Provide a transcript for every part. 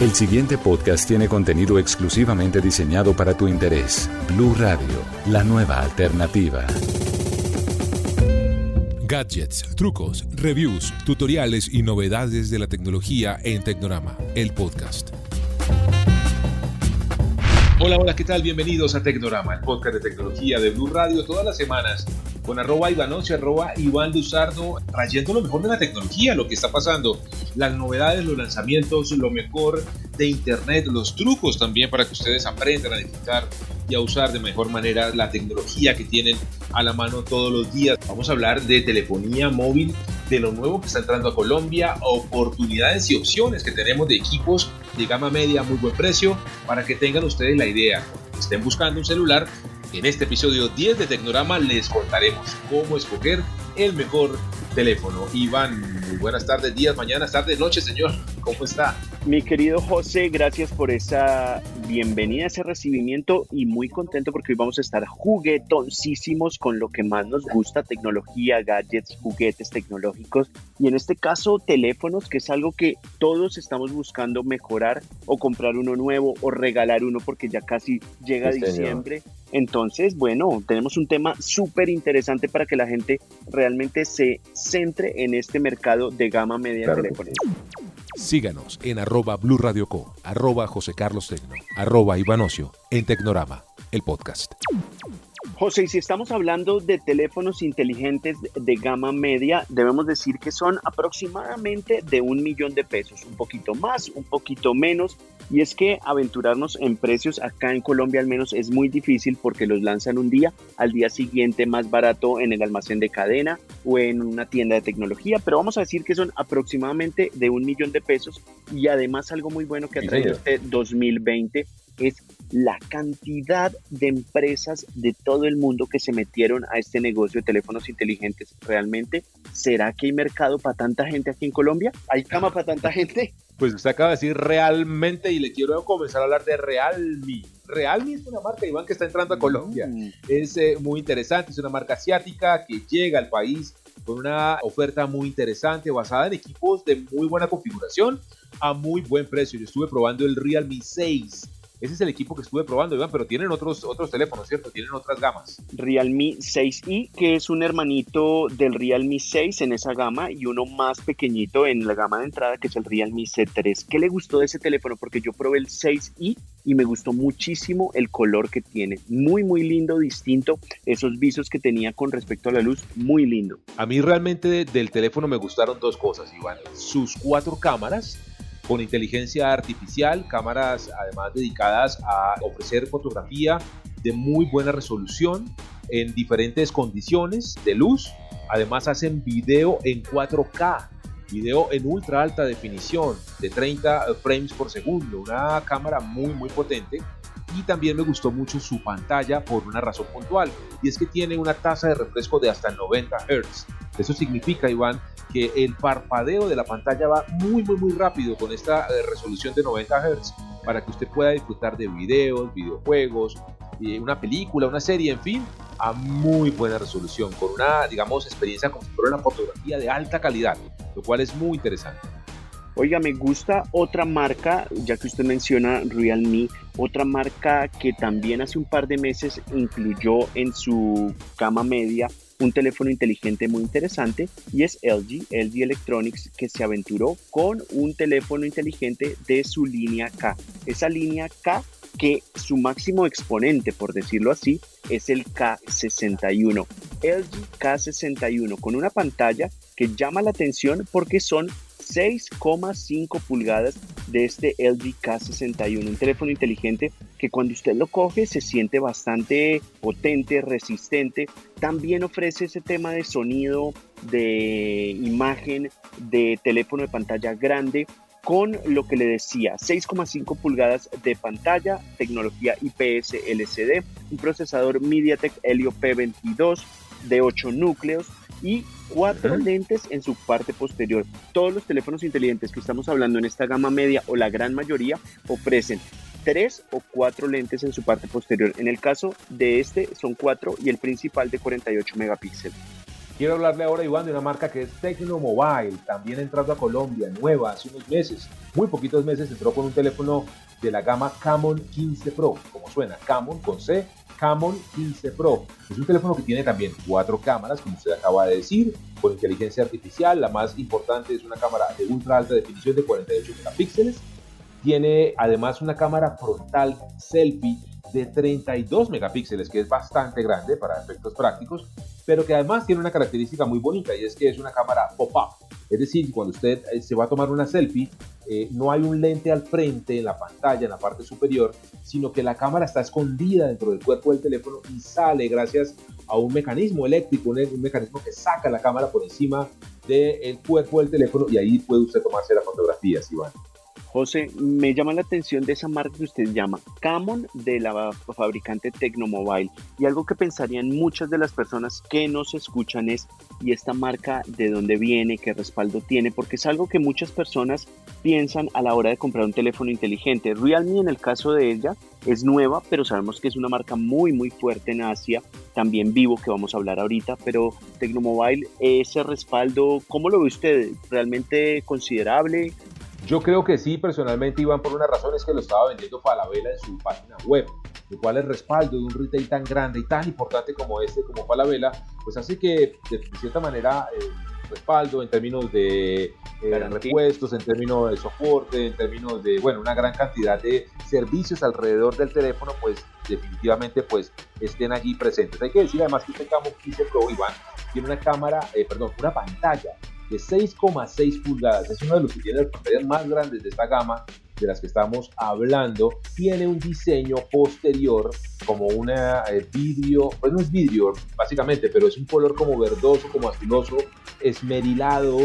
El siguiente podcast tiene contenido exclusivamente diseñado para tu interés. Blue Radio, la nueva alternativa. Gadgets, trucos, reviews, tutoriales y novedades de la tecnología en Tecnorama, el podcast. Hola, hola, ¿qué tal? Bienvenidos a Tecnorama, el podcast de tecnología de Blue Radio, todas las semanas con arroba Ivanoche, arroba Iván Luzardo, trayendo lo mejor de la tecnología, lo que está pasando, las novedades, los lanzamientos, lo mejor de Internet, los trucos también para que ustedes aprendan a disfrutar y a usar de mejor manera la tecnología que tienen a la mano todos los días. Vamos a hablar de telefonía móvil, de lo nuevo que está entrando a Colombia, oportunidades y opciones que tenemos de equipos de gama media a muy buen precio para que tengan ustedes la idea. Estén buscando un celular en este episodio 10 de Tecnorama les contaremos cómo escoger el mejor teléfono. Iván, muy buenas tardes, días, mañanas, tardes, noches, señor. ¿Cómo está? Mi querido José, gracias por esa bienvenida, ese recibimiento y muy contento porque hoy vamos a estar juguetoncísimos con lo que más nos gusta, tecnología, gadgets, juguetes tecnológicos y en este caso teléfonos, que es algo que todos estamos buscando mejorar o comprar uno nuevo o regalar uno porque ya casi llega diciembre. Entonces, bueno, tenemos un tema súper interesante para que la gente realmente se centre en este mercado de gama media de teléfonos. Síganos en arroba Blue Radio Co, arroba José Carlos Tecno, arroba Ivanocio, en Tecnorama, el podcast. José, y si estamos hablando de teléfonos inteligentes de gama media, debemos decir que son aproximadamente de un millón de pesos, un poquito más, un poquito menos. Y es que aventurarnos en precios acá en Colombia al menos es muy difícil porque los lanzan un día, al día siguiente más barato en el almacén de cadena o en una tienda de tecnología, pero vamos a decir que son aproximadamente de un millón de pesos y además algo muy bueno que ha traído este 2020 es la cantidad de empresas de todo el mundo que se metieron a este negocio de teléfonos inteligentes. ¿Realmente será que hay mercado para tanta gente aquí en Colombia? ¿Hay cama para tanta gente? Pues usted acaba de decir realmente y le quiero comenzar a hablar de Realme. Realme es una marca, Iván, que está entrando a Colombia. Mm. Es eh, muy interesante, es una marca asiática que llega al país con una oferta muy interesante basada en equipos de muy buena configuración a muy buen precio. Yo estuve probando el Realme 6 ese es el equipo que estuve probando, Iván, pero tienen otros, otros teléfonos, ¿cierto? Tienen otras gamas. Realme 6i, que es un hermanito del Realme 6 en esa gama y uno más pequeñito en la gama de entrada, que es el Realme C3. ¿Qué le gustó de ese teléfono? Porque yo probé el 6i y me gustó muchísimo el color que tiene. Muy, muy lindo, distinto. Esos visos que tenía con respecto a la luz, muy lindo. A mí realmente del teléfono me gustaron dos cosas, Iván. Sus cuatro cámaras con inteligencia artificial, cámaras además dedicadas a ofrecer fotografía de muy buena resolución en diferentes condiciones de luz. Además hacen video en 4K, video en ultra alta definición de 30 frames por segundo, una cámara muy muy potente y también me gustó mucho su pantalla por una razón puntual y es que tiene una tasa de refresco de hasta 90 Hz. Eso significa, Iván, que el parpadeo de la pantalla va muy muy muy rápido con esta eh, resolución de 90 Hz para que usted pueda disfrutar de videos, videojuegos, una película, una serie, en fin, a muy buena resolución, con una, digamos, experiencia como si fuera una fotografía de alta calidad, lo cual es muy interesante. Oiga, me gusta otra marca, ya que usted menciona Realme, otra marca que también hace un par de meses incluyó en su gama media un teléfono inteligente muy interesante y es LG, LG Electronics, que se aventuró con un teléfono inteligente de su línea K. Esa línea K que su máximo exponente, por decirlo así, es el K61. LG K61 con una pantalla que llama la atención porque son 6,5 pulgadas de este LG K61, un teléfono inteligente que cuando usted lo coge se siente bastante potente, resistente. También ofrece ese tema de sonido, de imagen, de teléfono de pantalla grande con lo que le decía, 6,5 pulgadas de pantalla, tecnología IPS LCD, un procesador MediaTek Helio P22 de 8 núcleos y cuatro lentes en su parte posterior. Todos los teléfonos inteligentes que estamos hablando en esta gama media o la gran mayoría ofrecen tres o cuatro lentes en su parte posterior. En el caso de este son cuatro y el principal de 48 megapíxeles. Quiero hablarle ahora, Iván, de una marca que es Tecnomobile, también entrando a Colombia, nueva, hace unos meses, muy poquitos meses, entró con un teléfono de la gama Camon 15 Pro, como suena, Camon con C, Camon 15 Pro. Es un teléfono que tiene también cuatro cámaras, como usted acaba de decir, con inteligencia artificial. La más importante es una cámara de ultra alta definición de 48 megapíxeles. Tiene además una cámara frontal selfie de 32 megapíxeles, que es bastante grande para efectos prácticos, pero que además tiene una característica muy bonita y es que es una cámara pop-up. Es decir, cuando usted eh, se va a tomar una selfie, eh, no hay un lente al frente en la pantalla, en la parte superior, sino que la cámara está escondida dentro del cuerpo del teléfono y sale gracias a un mecanismo eléctrico, un, un mecanismo que saca la cámara por encima del cuerpo del teléfono y ahí puede usted tomarse la fotografía, Iván. José, me llama la atención de esa marca que usted llama Camon de la fabricante Tecnomobile. Y algo que pensarían muchas de las personas que nos escuchan es, ¿y esta marca de dónde viene? ¿Qué respaldo tiene? Porque es algo que muchas personas piensan a la hora de comprar un teléfono inteligente. Realme en el caso de ella es nueva, pero sabemos que es una marca muy muy fuerte en Asia, también vivo que vamos a hablar ahorita, pero Tecnomobile, ese respaldo, ¿cómo lo ve usted? ¿Realmente considerable? Yo creo que sí, personalmente, Iván, por una razón es que lo estaba vendiendo Falabella en su página web, lo cual el respaldo de un retail tan grande y tan importante como este, como Falabella, pues hace que de, cierta manera el respaldo en términos de eh, repuestos, en términos de soporte, en términos de, bueno, una gran cantidad de servicios alrededor del teléfono, pues definitivamente pues estén allí presentes. Hay que decir además que este Camo 15 Pro, Iván, tiene una cámara, eh, perdón, una pantalla de 6,6 pulgadas. Es uno de los que tiene las pantallas más grandes de esta gama de las que estamos hablando. Tiene un diseño posterior como una eh, vidrio, pues no es vidrio básicamente, pero es un color como verdoso, como azuloso, esmerilado.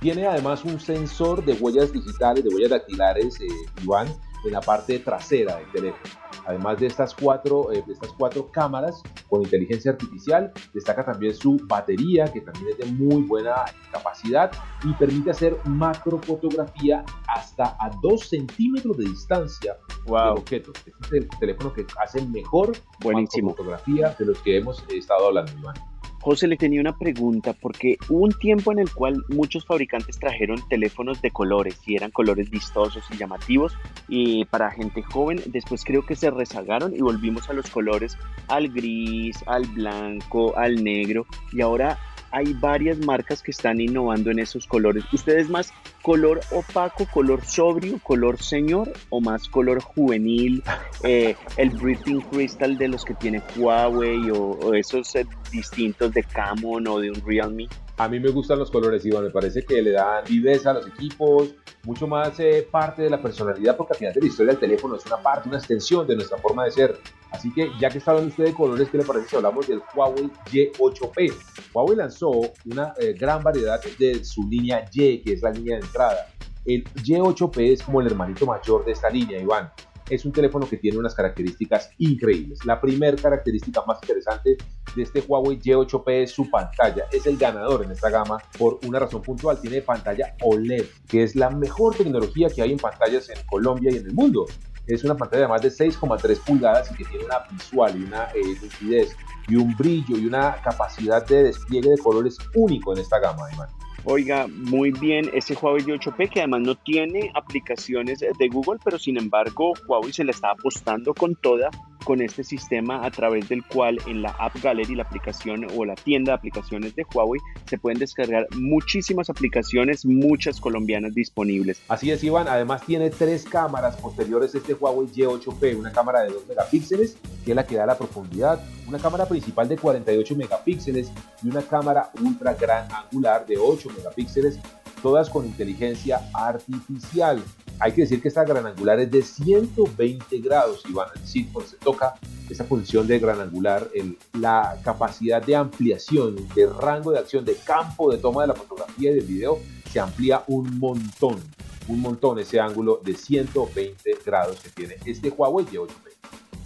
Tiene además un sensor de huellas digitales, de huellas dactilares, eh, Iván, en la parte trasera del teléfono. Además de estas cuatro, eh, de estas cuatro cámaras con inteligencia artificial, destaca también su batería, que también es de muy buena capacidad y permite hacer macrofotografía hasta a 2 centímetros de distancia wow. del objeto. Este es el teléfono que hace mejor Buenísimo. fotografía de los que hemos estado hablando, Iván. José le tenía una pregunta porque hubo un tiempo en el cual muchos fabricantes trajeron teléfonos de colores y eran colores vistosos y llamativos y para gente joven después creo que se rezagaron y volvimos a los colores al gris, al blanco, al negro y ahora hay varias marcas que están innovando en esos colores. ¿Usted es más color opaco, color sobrio, color señor o más color juvenil? Eh, el Breathing Crystal de los que tiene Huawei o, esos eh, distintos de Camon o de un Realme. A mí me gustan los colores, Iván. Me parece que le dan viveza a los equipos, mucho más eh, parte de la personalidad, porque al final de la historia del teléfono es una parte, una extensión de nuestra forma de ser. Así que, ya que está hablando usted de colores, ¿qué le parece si hablamos del Huawei Y8P? Huawei lanzó una eh, gran variedad de su línea Y, que es la línea de entrada. El Y8P es como el hermanito mayor de esta línea, Iván es un teléfono que tiene unas características increíbles. La primera característica más interesante de este Huawei Y8P es su pantalla. Es el ganador en esta gama por una razón puntual. Tiene pantalla OLED, que es la mejor tecnología que hay en pantallas en Colombia y en el mundo. Es una pantalla de más de 6,3 pulgadas y que tiene una visual y una eh, lucidez y un brillo y una capacidad de despliegue de colores único en esta gama, Iván. Oiga, muy bien, ese Huawei 8P que además no tiene aplicaciones de Google, pero sin embargo Huawei se le está apostando con toda con este sistema a través del cual en la App Gallery, la aplicación o la tienda de aplicaciones de Huawei, se pueden descargar muchísimas aplicaciones, muchas colombianas disponibles. Así es, Iván. Además tiene tres cámaras posteriores este Huawei Y8P, una cámara de 2 megapíxeles, que es la que da la profundidad, una cámara principal de 48 megapíxeles y una cámara ultra gran angular de 8 megapíxeles, todas con inteligencia artificial. Hay que decir que esta gran angular es de 120 grados, y van a decir, cuando se toca esa posición de gran angular, la capacidad de ampliación, de rango de acción, de campo de toma de la fotografía y del video se amplía un montón, un montón ese ángulo de 120 grados que tiene este Huawei y 8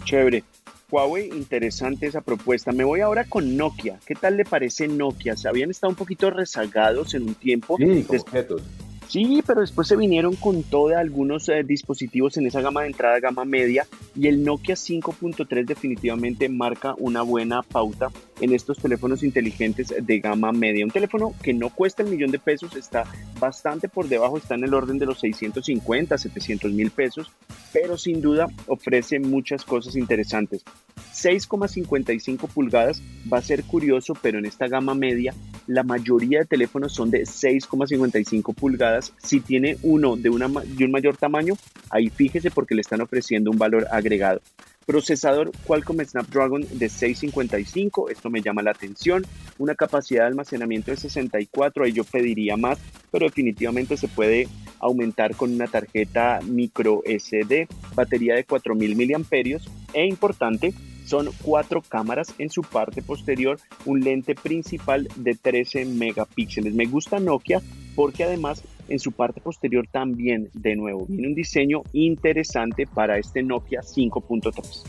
Chévere. Huawei, interesante esa propuesta. Me voy ahora con Nokia. ¿Qué tal le parece Nokia? Se habían estado un poquito rezagados en un tiempo. Sí, Sí, pero después se vinieron con todos algunos eh, dispositivos en esa gama de entrada, gama media, y el Nokia 5.3 definitivamente marca una buena pauta en estos teléfonos inteligentes de gama media. Un teléfono que no cuesta el millón de pesos, está bastante por debajo, está en el orden de los 650, 700 mil pesos, pero sin duda ofrece muchas cosas interesantes. 6,55 pulgadas va a ser curioso, pero en esta gama media la mayoría de teléfonos son de 6,55 pulgadas. Si tiene uno de, de un mayor tamaño, ahí fíjese porque le están ofreciendo un valor agregado. Procesador Qualcomm Snapdragon de 655, esto me llama la atención. Una capacidad de almacenamiento de 64, ahí yo pediría más, pero definitivamente se puede aumentar con una tarjeta micro SD, batería de 4000 mAh e importante, son cuatro cámaras en su parte posterior, un lente principal de 13 megapíxeles. Me gusta Nokia porque además en su parte posterior también, de nuevo, viene un diseño interesante para este Nokia 5.3.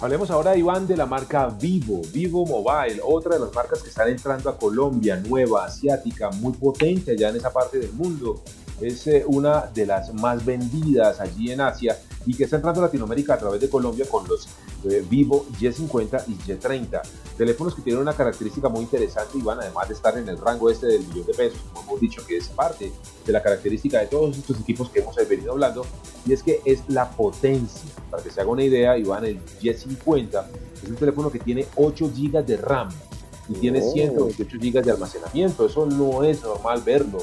Hablemos ahora, Iván, de la marca Vivo, Vivo Mobile, otra de las marcas que están entrando a Colombia, nueva, asiática, muy potente allá en esa parte del mundo. Es eh, una de las más vendidas allí en Asia y que está entrando a Latinoamérica a través de Colombia con los eh, Vivo Y50 y Y30. Teléfonos que tienen una característica muy interesante y van además de estar en el rango este del millón de pesos, como hemos dicho que es parte de la característica de todos estos equipos que hemos venido hablando, y es que es la potencia. Para que se haga una idea, Iván, el Y50 es un teléfono que tiene 8 GB de RAM y tiene 128 GB de almacenamiento. Eso no es normal verlo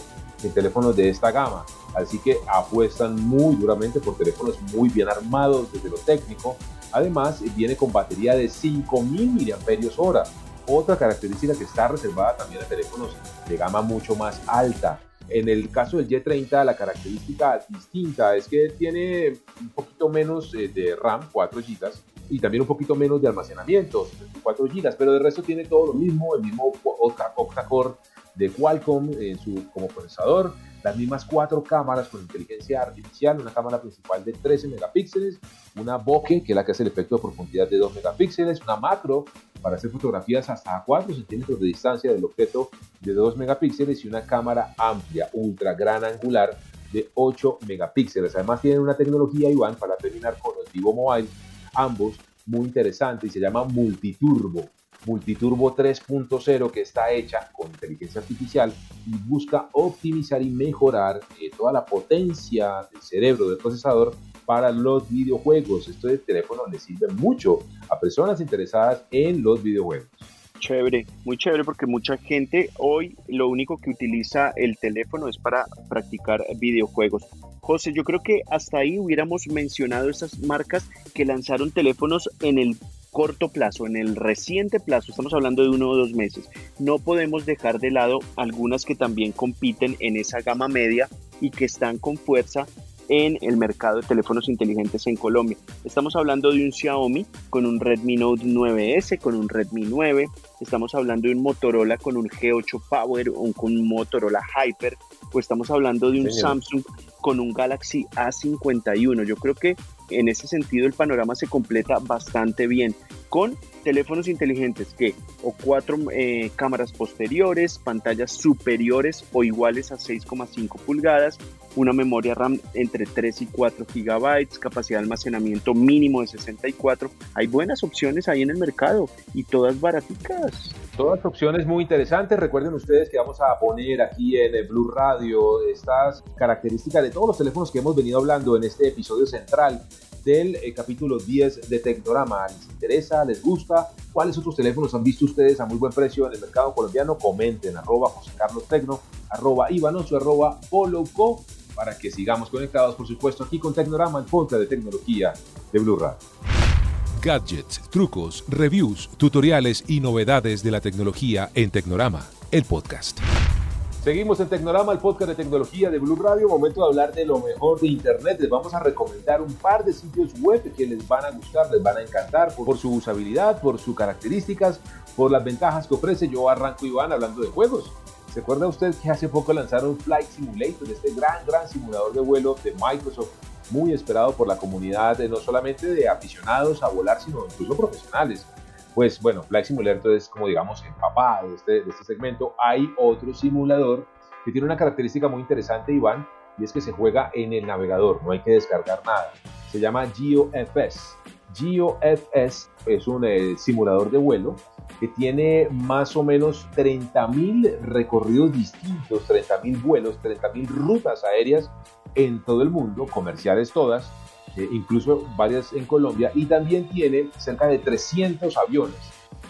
en teléfonos de esta gama. Así que apuestan muy duramente por teléfonos muy bien armados desde lo técnico. Además, viene con batería de 5000 mAh. Otra característica que está reservada también a teléfonos de gama mucho más alta. En el caso del Y30, la característica distinta es que tiene un poquito menos eh, de RAM, 4 GB, y también un poquito menos de almacenamiento, 4 GB, pero de resto tiene todo lo mismo, el mismo octa-core de Qualcomm en su, como procesador, las mismas cuatro cámaras con inteligencia artificial, una cámara principal de 13 megapíxeles, una bokeh, que es la que hace el efecto de profundidad de 2 megapíxeles, una macro para hacer fotografías hasta 4 centímetros de distancia del objeto de 2 megapíxeles y una cámara amplia, ultra gran angular de 8 megapíxeles. Además tienen una tecnología, Iván, para terminar con el Vivo Mobile, ambos muy interesante y se llama Multiturbo. Multiturbo 3.0 que está hecha con inteligencia artificial y busca optimizar y mejorar eh, toda la potencia del cerebro del procesador para los videojuegos. Esto de teléfono le sirve mucho a personas interesadas en los videojuegos. Chévere, muy chévere porque mucha gente hoy lo único que utiliza el teléfono es para practicar videojuegos. José, yo creo que hasta ahí hubiéramos mencionado esas marcas que lanzaron teléfonos en el corto plazo, en el reciente plazo, estamos hablando de uno o dos meses, no podemos dejar de lado algunas que también compiten en esa gama media y que están con fuerza en el mercado de teléfonos inteligentes en Colombia. Estamos hablando de un Xiaomi con un Redmi Note 9S, con un Redmi 9, estamos hablando de un Motorola con un G8 Power o con un Motorola Hyper, o estamos hablando de un Samsung con un Galaxy A51. Yo creo que en ese sentido el panorama se completa bastante bien con teléfonos inteligentes que o cuatro eh, cámaras posteriores, pantallas superiores o iguales a 6,5 pulgadas, una memoria RAM entre 3 y 4 gigabytes, capacidad de almacenamiento mínimo de 64. Hay buenas opciones ahí en el mercado y todas baraticas. Todas opciones muy interesantes. Recuerden ustedes que vamos a poner aquí en el Blue Radio estas características de todos los teléfonos que hemos venido hablando en este episodio central del eh, capítulo 10 de Tecnorama. ¿Les interesa? ¿Les gusta? ¿Cuáles otros teléfonos han visto ustedes a muy buen precio en el mercado colombiano? Comenten, arroba José Carlos Tecno, arroba Ivanoso, arroba Poloco, para que sigamos conectados, por supuesto, aquí con Tecnorama, el podcast de tecnología de Blue Radio gadgets, trucos, reviews, tutoriales y novedades de la tecnología en Tecnorama, el podcast. Seguimos en Tecnorama, el podcast de tecnología de Blue Radio. Momento de hablar de lo mejor de Internet. Les vamos a recomendar un par de sitios web que les van a gustar, les van a encantar por, su usabilidad, por sus características, por las ventajas que ofrece. Yo arranco Iván hablando de juegos. ¿Se acuerda usted que hace poco lanzaron Flight Simulator, este gran, gran simulador de vuelo de Microsoft muy esperado por la comunidad, no solamente de aficionados a volar, sino incluso profesionales. Pues bueno, Flight Simulator es como digamos el papá de este, de este segmento. Hay otro simulador que tiene una característica muy interesante, Iván, y es que se juega en el navegador, no hay que descargar nada. Se llama GeoFS. GeoFS es un eh, simulador de vuelo que tiene más o menos 30.000 recorridos distintos, 30.000 vuelos, 30.000 rutas aéreas en todo el mundo, comerciales todas, eh, incluso varias en Colombia, y también tiene cerca de 300 aviones,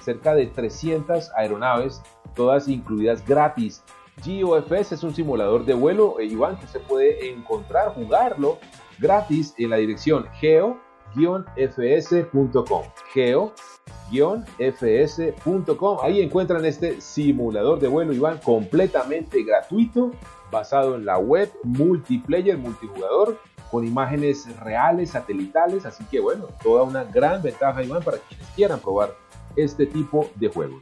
cerca de 300 aeronaves, todas incluidas gratis. GOFS es un simulador de vuelo, eh, Iván, que se puede encontrar, jugarlo gratis en la dirección geo-fs.com. Geo-fs.com. Ahí encuentran este simulador de vuelo, Iván, completamente gratuito, basado en la web, multiplayer, multijugador con imágenes reales, satelitales, así que bueno, toda una gran ventaja, Iván, para quienes quieran probar este tipo de juegos.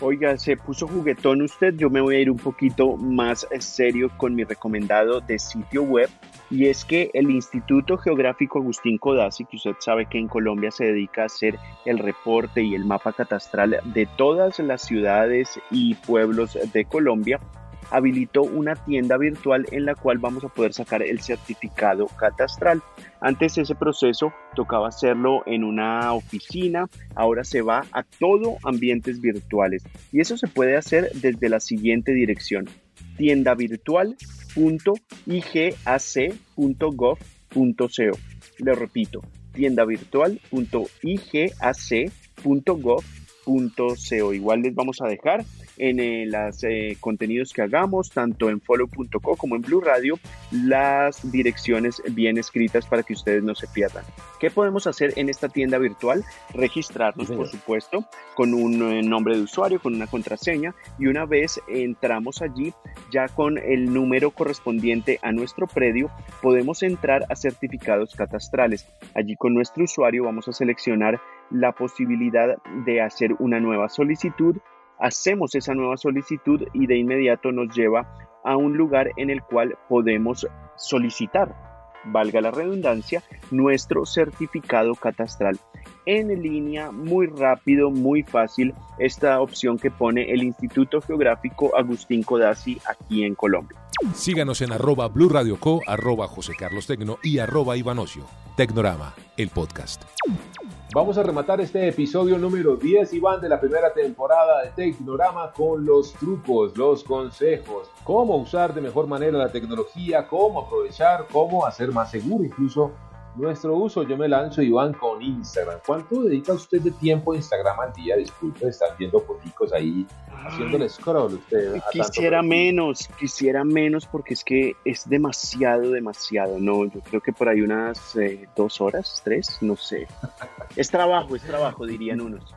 Oiga, se puso juguetón usted, yo me voy a ir un poquito más serio con mi recomendado de sitio web. Y es que el Instituto Geográfico Agustín Codazzi, que usted sabe que en Colombia se dedica a hacer el reporte y el mapa catastral de todas las ciudades y pueblos de Colombia, habilitó una tienda virtual en la cual vamos a poder sacar el certificado catastral. Antes ese proceso tocaba hacerlo en una oficina, ahora se va a todo ambientes virtuales y eso se puede hacer desde la siguiente dirección tiendavirtual.igac.gov.co. Le repito, tiendavirtual.igac.gov.co. Igual les vamos a dejar en los eh, contenidos que hagamos, tanto en follow.co como en Blue Radio, las direcciones bien escritas para que ustedes no se pierdan. ¿Qué podemos hacer en esta tienda virtual? Registrarnos, por supuesto, con un eh, nombre de usuario, con una contraseña y una vez entramos allí, ya con el número correspondiente a nuestro predio, podemos entrar a certificados catastrales. Allí con nuestro usuario vamos a seleccionar la posibilidad de hacer una nueva solicitud hacemos esa nueva solicitud y de inmediato nos lleva a un lugar en el cual podemos solicitar, valga la redundancia, nuestro certificado catastral. En línea, muy rápido, muy fácil, esta opción que pone el Instituto Geográfico Agustín Codazzi aquí en Colombia. Síganos en arroba Blue Radio Co, arroba José Carlos Tecno y arroba Ivanocio. Tecnorama, el podcast. Vamos a rematar este episodio número 10, Iván, de la primera temporada de Tecnorama con los trucos, los consejos, cómo usar de mejor manera la tecnología, cómo aprovechar, cómo hacer más seguro incluso nuestro uso. Yo me lanzo, Iván, con Instagram. ¿Cuánto dedica usted de tiempo a Instagram al día? Disculpe, están viendo fotos ahí, haciéndole scroll usted. Quisiera menos, quisiera menos porque es que es demasiado, demasiado. No, yo creo que por ahí unas eh, dos horas, tres, no sé. es trabajo, es trabajo, dirían unos.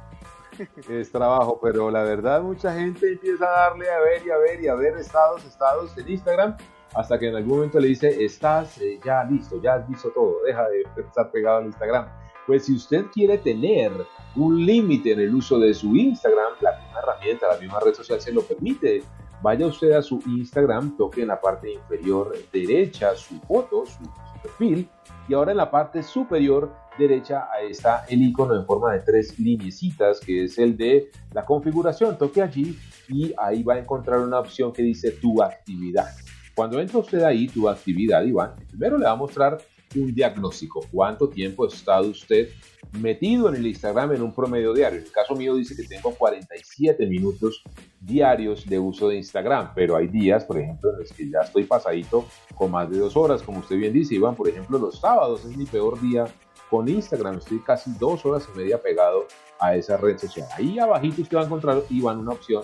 es trabajo, pero la verdad mucha gente empieza a darle a ver y a ver y a ver estados, estados en Instagram hasta que en algún momento le dice, estás eh, ya listo, ya has visto todo, deja de estar pegado al Instagram. Pues si usted quiere tener un límite en el uso de su Instagram, la misma herramienta, la misma red social se lo permite. Vaya usted a su Instagram, toque en la parte inferior derecha su foto, su, perfil, y ahora en la parte superior derecha está el icono en forma de tres lineecitas, que es el de la configuración. Toque allí y ahí va a encontrar una opción que dice tu actividad. Cuando entra usted ahí, tu actividad, Iván, primero le va a mostrar un diagnóstico. ¿Cuánto tiempo ha estado usted metido en el Instagram en un promedio diario? En el caso mío dice que tengo 47 minutos diarios de uso de Instagram, pero hay días, por ejemplo, en los que ya estoy pasadito con más de dos horas, como usted bien dice, Iván. Por ejemplo, los sábados es mi peor día con Instagram. Estoy casi dos horas y media pegado a esa red social. Ahí abajito usted va a encontrar, Iván, una opción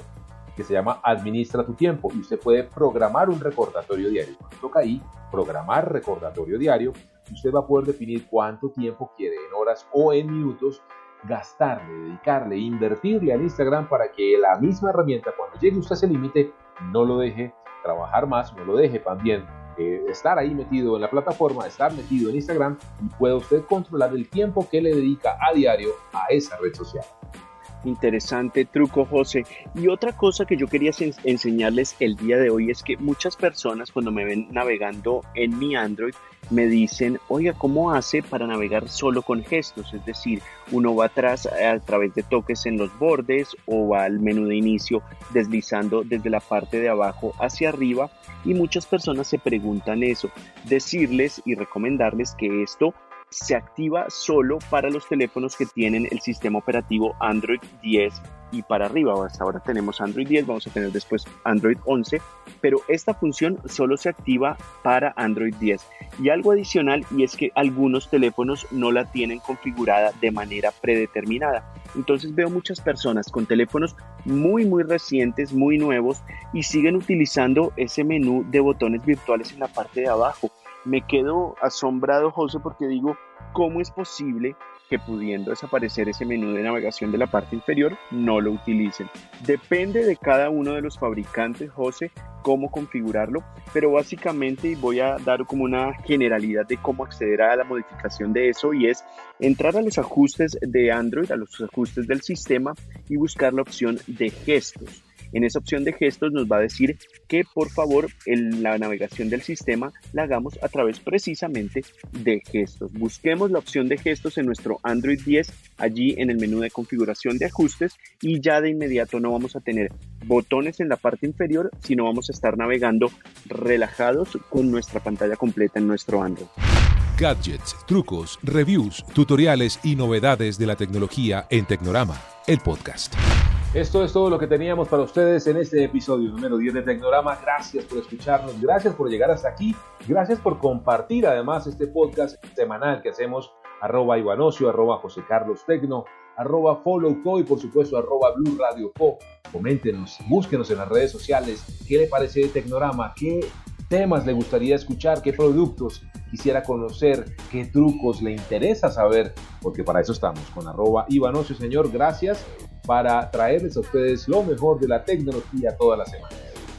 que se llama Administra tu tiempo y usted puede programar un recordatorio diario. Cuando toca ahí, programar recordatorio diario, usted va a poder definir cuánto tiempo quiere en horas o en minutos gastarle, dedicarle, invertirle al Instagram para que la misma herramienta cuando llegue usted a ese límite no lo deje trabajar más, no lo deje también eh, estar ahí metido en la plataforma, estar metido en Instagram y pueda usted controlar el tiempo que le dedica a diario a esa red social. Interesante truco, José. Y otra cosa que yo quería enseñarles el día de hoy es que muchas personas cuando me ven navegando en mi Android me dicen, oiga, ¿cómo hace para navegar solo con gestos? Es decir, uno va atrás a través de toques en los bordes o va al menú de inicio deslizando desde la parte de abajo hacia arriba y muchas personas se preguntan eso. Decirles y recomendarles que esto se activa solo para los teléfonos que tienen el sistema operativo Android 10 y para arriba. Hasta ahora tenemos Android 10, vamos a tener después Android 11, pero esta función solo se activa para Android 10. Y algo adicional y es que algunos teléfonos no la tienen configurada de manera predeterminada. Entonces veo muchas personas con teléfonos muy muy recientes, muy nuevos y siguen utilizando ese menú de botones virtuales en la parte de abajo. Me quedo asombrado, José, porque digo, ¿cómo es posible que pudiendo desaparecer ese menú de navegación de la parte inferior, no lo utilicen. Depende de cada uno de los fabricantes, José, cómo configurarlo, pero básicamente voy a dar como una generalidad de cómo acceder a la modificación de eso y es entrar a los ajustes de Android, a los ajustes del sistema y buscar la opción de gestos. En esa opción de gestos nos va a decir que por favor en la navegación del sistema la hagamos a través precisamente de gestos. Busquemos la opción de gestos en nuestro Android 10 allí en el menú de configuración de ajustes y ya de inmediato no vamos a tener botones en la parte inferior, sino vamos a estar navegando relajados con nuestra pantalla completa en nuestro Android. Gadgets, trucos, reviews, tutoriales y novedades de la tecnología en Tecnorama, el podcast. Esto es todo lo que teníamos para ustedes en este episodio número 10 de Tecnorama. Gracias por escucharnos, gracias por llegar hasta aquí, gracias por compartir además este podcast semanal que hacemos arroba Ivanocio, arroba José Carlos Tecno, arroba Follow Co y por supuesto arroba Blue Radio Co. Coméntenos, búsquenos en las redes sociales qué le parece de Tecnorama, qué temas le gustaría escuchar, qué productos quisiera conocer, qué trucos le interesa saber, porque para eso estamos con arroba Ivanocio, señor, gracias para traerles a ustedes lo mejor de la tecnología toda la semana.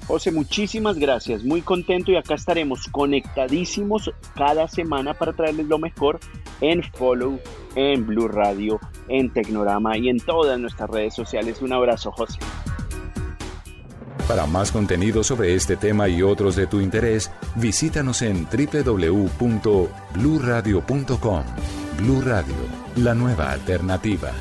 José, muchísimas gracias, muy contento y acá estaremos conectadísimos cada semana para traerles lo mejor en Follow, en Blue Radio, en Tecnorama y en todas nuestras redes sociales. Un abrazo, José. Para más contenido sobre este tema y otros de tu interés, visítanos en www.bluradio.com. Blue Radio, la nueva alternativa.